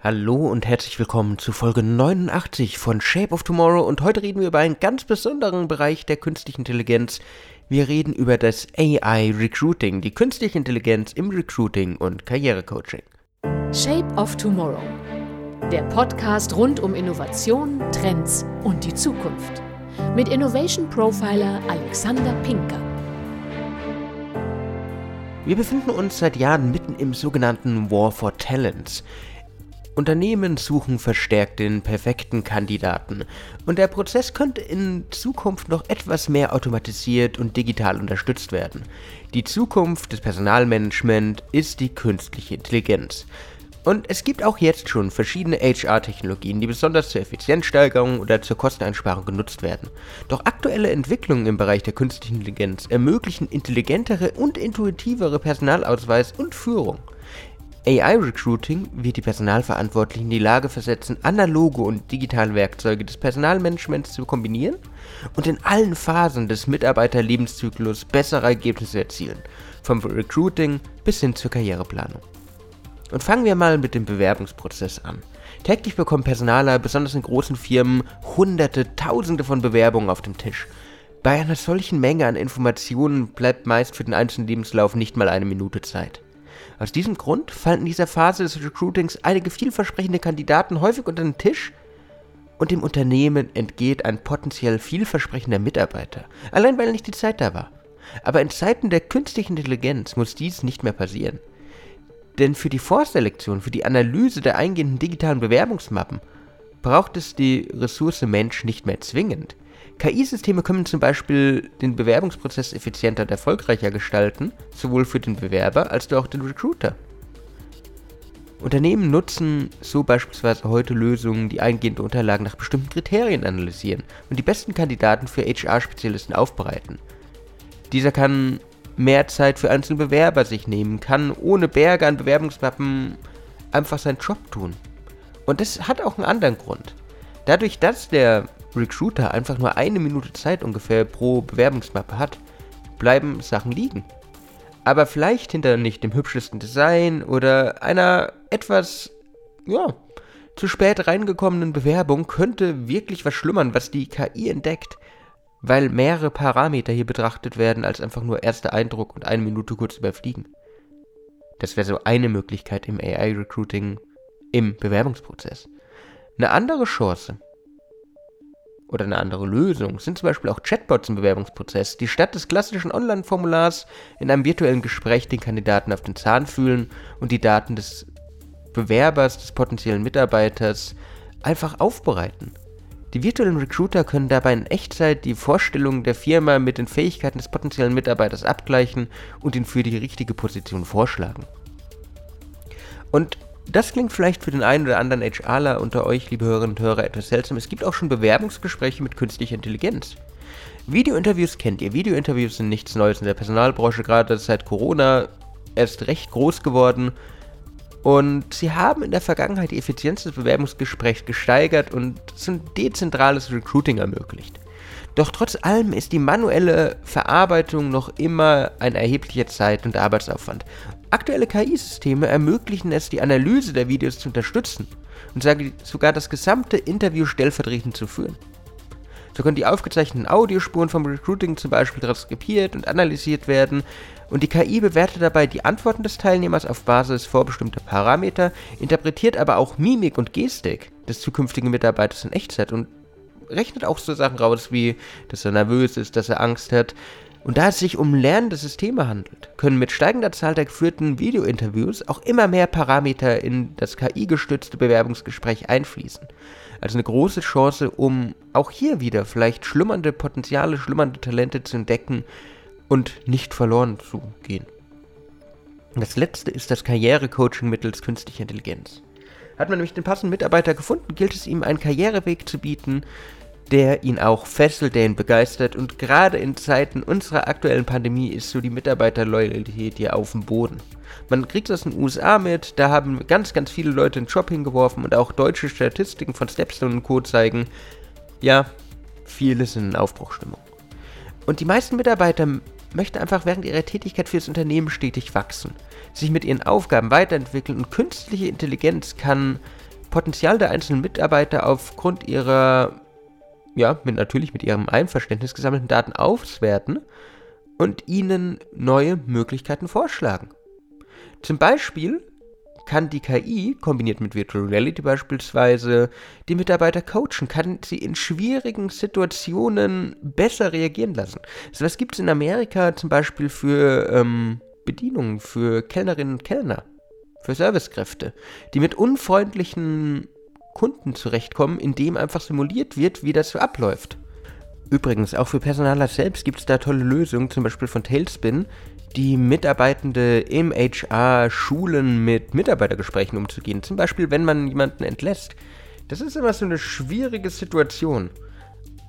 Hallo und herzlich willkommen zu Folge 89 von Shape of Tomorrow und heute reden wir über einen ganz besonderen Bereich der künstlichen Intelligenz. Wir reden über das AI Recruiting, die künstliche Intelligenz im Recruiting und Karrierecoaching. Shape of Tomorrow. Der Podcast rund um Innovation, Trends und die Zukunft. Mit Innovation Profiler Alexander Pinker. Wir befinden uns seit Jahren mitten im sogenannten War for Talents. Unternehmen suchen verstärkt den perfekten Kandidaten und der Prozess könnte in Zukunft noch etwas mehr automatisiert und digital unterstützt werden. Die Zukunft des Personalmanagement ist die künstliche Intelligenz. Und es gibt auch jetzt schon verschiedene HR-Technologien, die besonders zur Effizienzsteigerung oder zur Kosteneinsparung genutzt werden. Doch aktuelle Entwicklungen im Bereich der künstlichen Intelligenz ermöglichen intelligentere und intuitivere Personalausweis und Führung. AI-Recruiting wird die Personalverantwortlichen in die Lage versetzen, analoge und digitale Werkzeuge des Personalmanagements zu kombinieren und in allen Phasen des Mitarbeiterlebenszyklus bessere Ergebnisse erzielen, vom Recruiting bis hin zur Karriereplanung. Und fangen wir mal mit dem Bewerbungsprozess an. Täglich bekommen Personaler, besonders in großen Firmen, hunderte, tausende von Bewerbungen auf dem Tisch. Bei einer solchen Menge an Informationen bleibt meist für den einzelnen Lebenslauf nicht mal eine Minute Zeit. Aus diesem Grund fallen in dieser Phase des Recruitings einige vielversprechende Kandidaten häufig unter den Tisch und dem Unternehmen entgeht ein potenziell vielversprechender Mitarbeiter, allein weil nicht die Zeit da war. Aber in Zeiten der künstlichen Intelligenz muss dies nicht mehr passieren. Denn für die Vorselektion, für die Analyse der eingehenden digitalen Bewerbungsmappen braucht es die Ressource Mensch nicht mehr zwingend. KI-Systeme können zum Beispiel den Bewerbungsprozess effizienter und erfolgreicher gestalten, sowohl für den Bewerber als auch den Recruiter. Unternehmen nutzen so beispielsweise heute Lösungen, die eingehende Unterlagen nach bestimmten Kriterien analysieren und die besten Kandidaten für HR-Spezialisten aufbereiten. Dieser kann mehr Zeit für einzelne Bewerber sich nehmen, kann ohne Berge an Bewerbungsmappen einfach seinen Job tun. Und das hat auch einen anderen Grund. Dadurch, dass der Recruiter einfach nur eine Minute Zeit ungefähr pro Bewerbungsmappe hat, bleiben Sachen liegen. Aber vielleicht hinter nicht dem hübschesten Design oder einer etwas, ja, zu spät reingekommenen Bewerbung könnte wirklich was schlummern, was die KI entdeckt, weil mehrere Parameter hier betrachtet werden als einfach nur erster Eindruck und eine Minute kurz überfliegen. Das wäre so eine Möglichkeit im AI-Recruiting im Bewerbungsprozess. Eine andere Chance oder eine andere Lösung sind zum Beispiel auch Chatbots im Bewerbungsprozess, die statt des klassischen Online-Formulars in einem virtuellen Gespräch den Kandidaten auf den Zahn fühlen und die Daten des Bewerbers, des potenziellen Mitarbeiters einfach aufbereiten. Die virtuellen Recruiter können dabei in Echtzeit die Vorstellungen der Firma mit den Fähigkeiten des potenziellen Mitarbeiters abgleichen und ihn für die richtige Position vorschlagen. Und das klingt vielleicht für den einen oder anderen HRler unter euch, liebe Hörerinnen und Hörer, etwas seltsam. Es gibt auch schon Bewerbungsgespräche mit künstlicher Intelligenz. Videointerviews kennt ihr. Videointerviews sind nichts Neues in der Personalbranche, gerade seit Corona erst recht groß geworden. Und sie haben in der Vergangenheit die Effizienz des Bewerbungsgesprächs gesteigert und ein dezentrales Recruiting ermöglicht. Doch trotz allem ist die manuelle Verarbeitung noch immer ein erheblicher Zeit- und Arbeitsaufwand. Aktuelle KI-Systeme ermöglichen es, die Analyse der Videos zu unterstützen und sogar das gesamte Interview stellvertretend zu führen. So können die aufgezeichneten Audiospuren vom Recruiting zum Beispiel transkribiert und analysiert werden und die KI bewertet dabei die Antworten des Teilnehmers auf Basis vorbestimmter Parameter, interpretiert aber auch Mimik und Gestik des zukünftigen Mitarbeiters in Echtzeit und rechnet auch so Sachen raus wie, dass er nervös ist, dass er Angst hat und da es sich um lernende Systeme handelt, können mit steigender Zahl der geführten Videointerviews auch immer mehr Parameter in das KI-gestützte Bewerbungsgespräch einfließen. Also eine große Chance, um auch hier wieder vielleicht schlummernde Potenziale, schlummernde Talente zu entdecken und nicht verloren zu gehen. Das letzte ist das Karrierecoaching mittels künstlicher Intelligenz. Hat man nämlich den passenden Mitarbeiter gefunden, gilt es ihm einen Karriereweg zu bieten, der ihn auch fesselt, der ihn begeistert. Und gerade in Zeiten unserer aktuellen Pandemie ist so die Mitarbeiterloyalität hier auf dem Boden. Man kriegt das in den USA mit, da haben ganz, ganz viele Leute einen Job hingeworfen und auch deutsche Statistiken von Stepstone und Co. zeigen, ja, viele sind in Aufbruchstimmung. Und die meisten Mitarbeiter möchten einfach während ihrer Tätigkeit für das Unternehmen stetig wachsen, sich mit ihren Aufgaben weiterentwickeln und künstliche Intelligenz kann Potenzial der einzelnen Mitarbeiter aufgrund ihrer, ja, mit, natürlich mit ihrem Einverständnis gesammelten Daten auswerten und ihnen neue Möglichkeiten vorschlagen. Zum Beispiel kann die KI, kombiniert mit Virtual Reality beispielsweise, die Mitarbeiter coachen, kann sie in schwierigen Situationen besser reagieren lassen. So was gibt es in Amerika zum Beispiel für ähm, Bedienungen, für Kellnerinnen und Kellner, für Servicekräfte, die mit unfreundlichen Kunden zurechtkommen, indem einfach simuliert wird, wie das so abläuft. Übrigens, auch für Personaler selbst gibt es da tolle Lösungen, zum Beispiel von Tailspin, die Mitarbeitende im HR schulen, mit Mitarbeitergesprächen umzugehen. Zum Beispiel, wenn man jemanden entlässt. Das ist immer so eine schwierige Situation.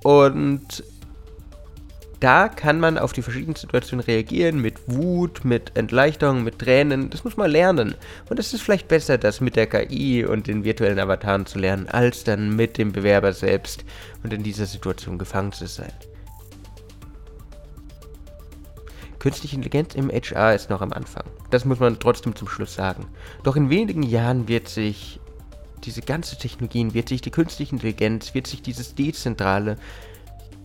Und da kann man auf die verschiedenen Situationen reagieren, mit Wut, mit Entleuchtung, mit Tränen. Das muss man lernen. Und es ist vielleicht besser, das mit der KI und den virtuellen Avataren zu lernen, als dann mit dem Bewerber selbst und in dieser Situation gefangen zu sein. Künstliche Intelligenz im HR ist noch am Anfang. Das muss man trotzdem zum Schluss sagen. Doch in wenigen Jahren wird sich diese ganze Technologien, wird sich die künstliche Intelligenz, wird sich dieses Dezentrale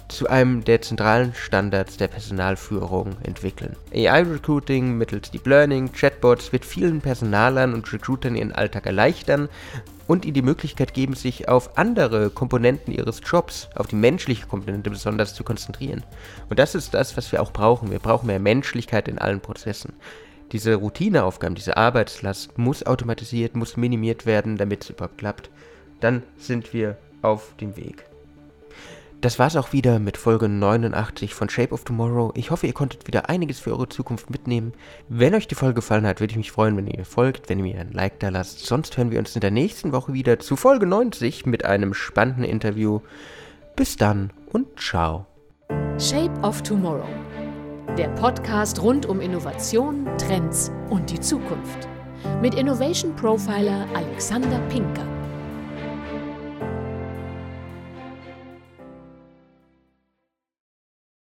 zu einem der zentralen Standards der Personalführung entwickeln. AI-Recruiting mittels Deep Learning, Chatbots wird vielen Personalern und Recruitern ihren Alltag erleichtern und ihnen die Möglichkeit geben, sich auf andere Komponenten ihres Jobs, auf die menschliche Komponente besonders zu konzentrieren. Und das ist das, was wir auch brauchen. Wir brauchen mehr Menschlichkeit in allen Prozessen. Diese Routineaufgaben, diese Arbeitslast muss automatisiert, muss minimiert werden, damit es überhaupt klappt. Dann sind wir auf dem Weg. Das war's auch wieder mit Folge 89 von Shape of Tomorrow. Ich hoffe, ihr konntet wieder einiges für eure Zukunft mitnehmen. Wenn euch die Folge gefallen hat, würde ich mich freuen, wenn ihr mir folgt, wenn ihr mir ein Like da lasst. Sonst hören wir uns in der nächsten Woche wieder zu Folge 90 mit einem spannenden Interview. Bis dann und ciao. Shape of Tomorrow. Der Podcast rund um Innovation, Trends und die Zukunft. Mit Innovation Profiler Alexander Pinker.